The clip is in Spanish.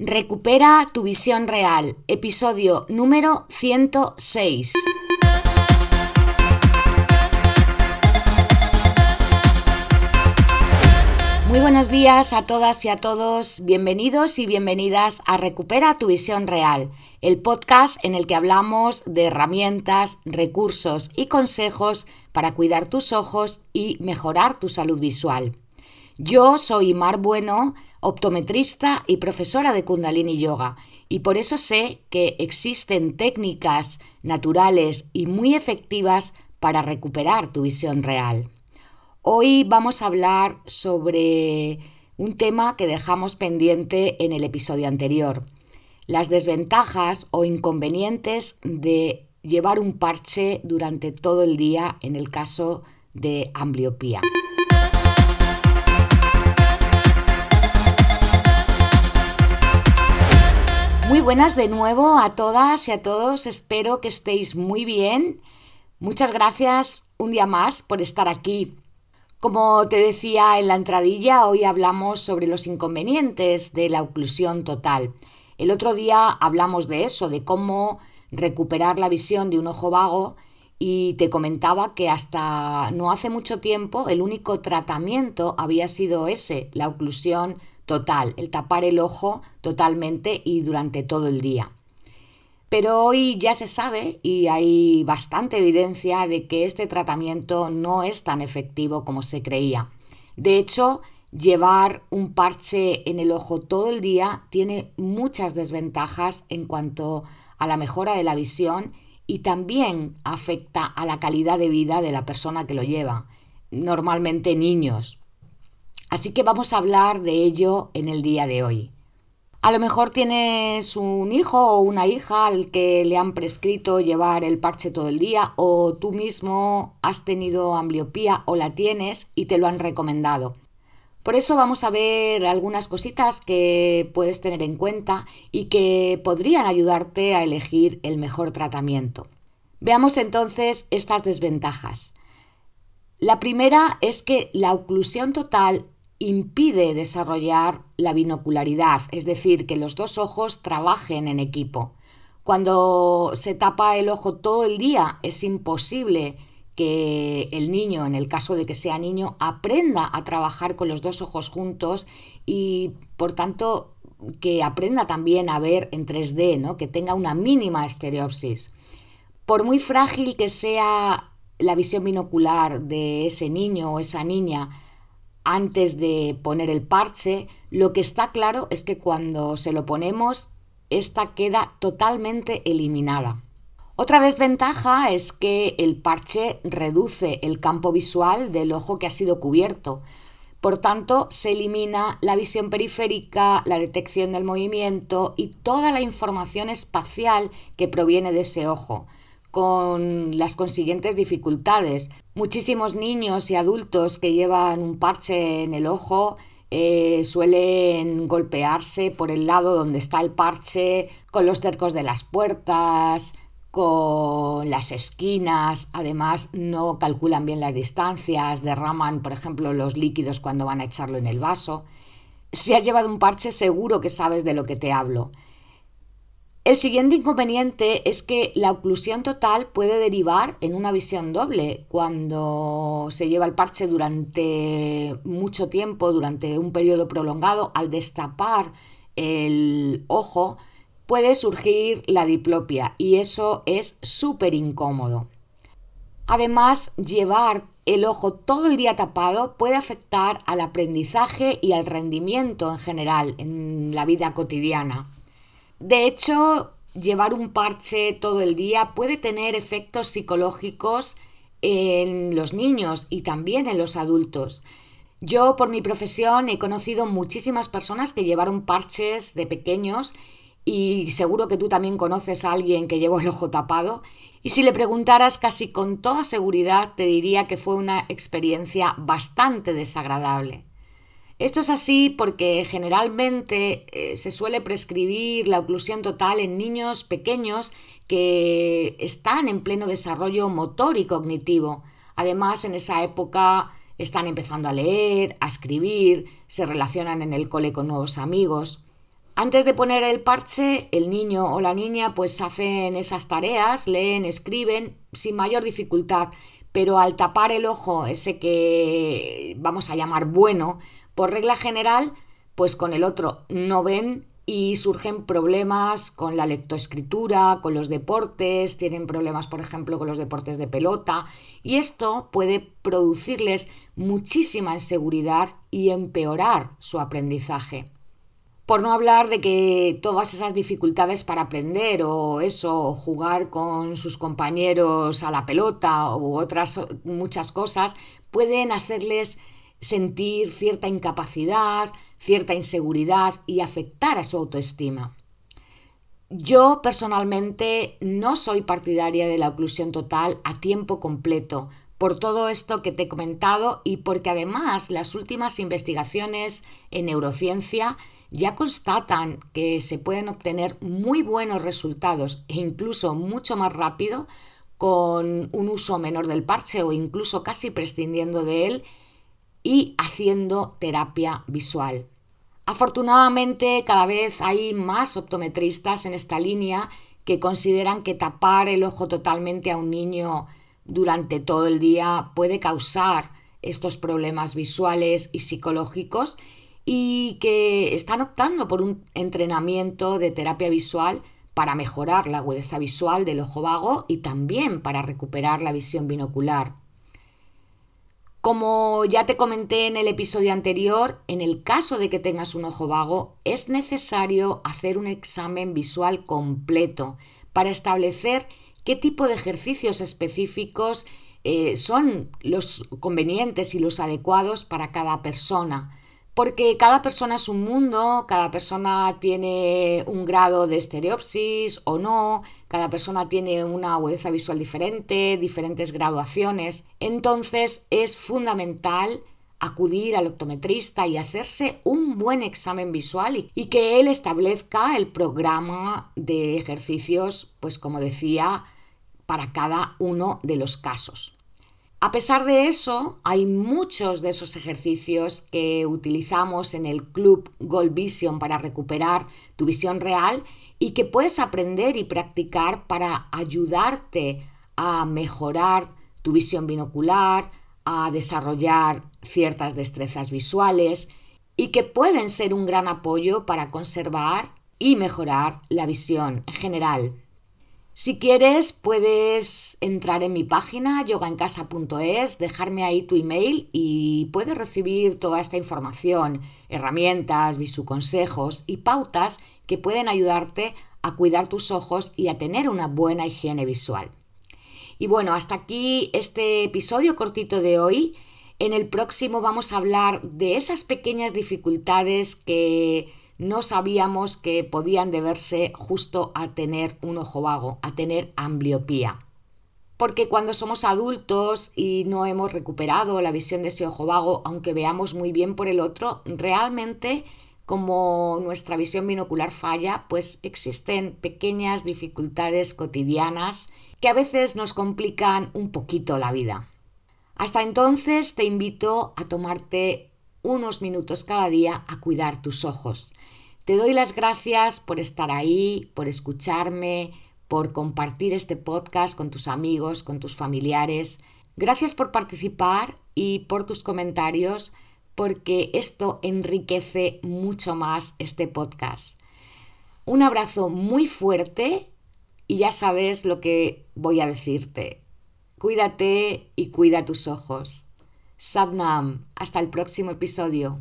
Recupera tu visión real, episodio número 106. Muy buenos días a todas y a todos, bienvenidos y bienvenidas a Recupera tu visión real, el podcast en el que hablamos de herramientas, recursos y consejos para cuidar tus ojos y mejorar tu salud visual. Yo soy Mar Bueno, optometrista y profesora de Kundalini Yoga, y por eso sé que existen técnicas naturales y muy efectivas para recuperar tu visión real. Hoy vamos a hablar sobre un tema que dejamos pendiente en el episodio anterior, las desventajas o inconvenientes de llevar un parche durante todo el día en el caso de ambliopía. Muy buenas de nuevo a todas y a todos, espero que estéis muy bien. Muchas gracias un día más por estar aquí. Como te decía en la entradilla, hoy hablamos sobre los inconvenientes de la oclusión total. El otro día hablamos de eso, de cómo recuperar la visión de un ojo vago y te comentaba que hasta no hace mucho tiempo el único tratamiento había sido ese, la oclusión total, el tapar el ojo totalmente y durante todo el día. Pero hoy ya se sabe y hay bastante evidencia de que este tratamiento no es tan efectivo como se creía. De hecho, llevar un parche en el ojo todo el día tiene muchas desventajas en cuanto a la mejora de la visión y también afecta a la calidad de vida de la persona que lo lleva, normalmente niños. Así que vamos a hablar de ello en el día de hoy. A lo mejor tienes un hijo o una hija al que le han prescrito llevar el parche todo el día o tú mismo has tenido ambliopía o la tienes y te lo han recomendado. Por eso vamos a ver algunas cositas que puedes tener en cuenta y que podrían ayudarte a elegir el mejor tratamiento. Veamos entonces estas desventajas. La primera es que la oclusión total impide desarrollar la binocularidad, es decir, que los dos ojos trabajen en equipo. Cuando se tapa el ojo todo el día es imposible que el niño, en el caso de que sea niño, aprenda a trabajar con los dos ojos juntos y por tanto que aprenda también a ver en 3D, ¿no? que tenga una mínima estereopsis. Por muy frágil que sea la visión binocular de ese niño o esa niña, antes de poner el parche, lo que está claro es que cuando se lo ponemos, esta queda totalmente eliminada. Otra desventaja es que el parche reduce el campo visual del ojo que ha sido cubierto. Por tanto, se elimina la visión periférica, la detección del movimiento y toda la información espacial que proviene de ese ojo con las consiguientes dificultades. Muchísimos niños y adultos que llevan un parche en el ojo eh, suelen golpearse por el lado donde está el parche, con los cercos de las puertas, con las esquinas, además no calculan bien las distancias, derraman, por ejemplo, los líquidos cuando van a echarlo en el vaso. Si has llevado un parche seguro que sabes de lo que te hablo. El siguiente inconveniente es que la oclusión total puede derivar en una visión doble cuando se lleva el parche durante mucho tiempo, durante un periodo prolongado, al destapar el ojo puede surgir la diplopia y eso es súper incómodo. Además, llevar el ojo todo el día tapado puede afectar al aprendizaje y al rendimiento en general en la vida cotidiana. De hecho, llevar un parche todo el día puede tener efectos psicológicos en los niños y también en los adultos. Yo por mi profesión he conocido muchísimas personas que llevaron parches de pequeños y seguro que tú también conoces a alguien que llevó el ojo tapado y si le preguntaras casi con toda seguridad te diría que fue una experiencia bastante desagradable. Esto es así porque generalmente eh, se suele prescribir la oclusión total en niños pequeños que están en pleno desarrollo motor y cognitivo. Además, en esa época están empezando a leer, a escribir, se relacionan en el cole con nuevos amigos. Antes de poner el parche, el niño o la niña pues hacen esas tareas, leen, escriben sin mayor dificultad, pero al tapar el ojo, ese que vamos a llamar bueno, por regla general, pues con el otro no ven y surgen problemas con la lectoescritura, con los deportes, tienen problemas, por ejemplo, con los deportes de pelota, y esto puede producirles muchísima inseguridad y empeorar su aprendizaje. Por no hablar de que todas esas dificultades para aprender o eso, jugar con sus compañeros a la pelota u otras muchas cosas, pueden hacerles sentir cierta incapacidad, cierta inseguridad y afectar a su autoestima. Yo personalmente no soy partidaria de la oclusión total a tiempo completo, por todo esto que te he comentado y porque además las últimas investigaciones en neurociencia ya constatan que se pueden obtener muy buenos resultados e incluso mucho más rápido con un uso menor del parche o incluso casi prescindiendo de él y haciendo terapia visual. Afortunadamente cada vez hay más optometristas en esta línea que consideran que tapar el ojo totalmente a un niño durante todo el día puede causar estos problemas visuales y psicológicos y que están optando por un entrenamiento de terapia visual para mejorar la agudeza visual del ojo vago y también para recuperar la visión binocular. Como ya te comenté en el episodio anterior, en el caso de que tengas un ojo vago, es necesario hacer un examen visual completo para establecer qué tipo de ejercicios específicos eh, son los convenientes y los adecuados para cada persona porque cada persona es un mundo, cada persona tiene un grado de estereopsis o no, cada persona tiene una agudeza visual diferente, diferentes graduaciones. Entonces es fundamental acudir al optometrista y hacerse un buen examen visual y, que él establezca el programa de ejercicios, pues como decía, para cada uno de los casos. A pesar de eso, hay muchos de esos ejercicios que utilizamos en el club Gold Vision para recuperar tu visión real y que puedes aprender y practicar para ayudarte a mejorar tu visión binocular, a desarrollar ciertas destrezas visuales y que pueden ser un gran apoyo para conservar y mejorar la visión en general. Si quieres, puedes entrar en mi página yogaencasa.es, dejarme ahí tu email y puedes recibir toda esta información, herramientas, consejos y pautas que pueden ayudarte a cuidar tus ojos y a tener una buena higiene visual. Y bueno, hasta aquí este episodio cortito de hoy. En el próximo vamos a hablar de esas pequeñas dificultades que no sabíamos que podían deberse justo a tener un ojo vago, a tener ambliopía. Porque cuando somos adultos y no hemos recuperado la visión de ese ojo vago, aunque veamos muy bien por el otro, realmente como nuestra visión binocular falla, pues existen pequeñas dificultades cotidianas que a veces nos complican un poquito la vida. Hasta entonces te invito a tomarte unos minutos cada día a cuidar tus ojos. Te doy las gracias por estar ahí, por escucharme, por compartir este podcast con tus amigos, con tus familiares. Gracias por participar y por tus comentarios, porque esto enriquece mucho más este podcast. Un abrazo muy fuerte y ya sabes lo que voy a decirte. Cuídate y cuida tus ojos. Sadnam. Hasta el próximo episodio.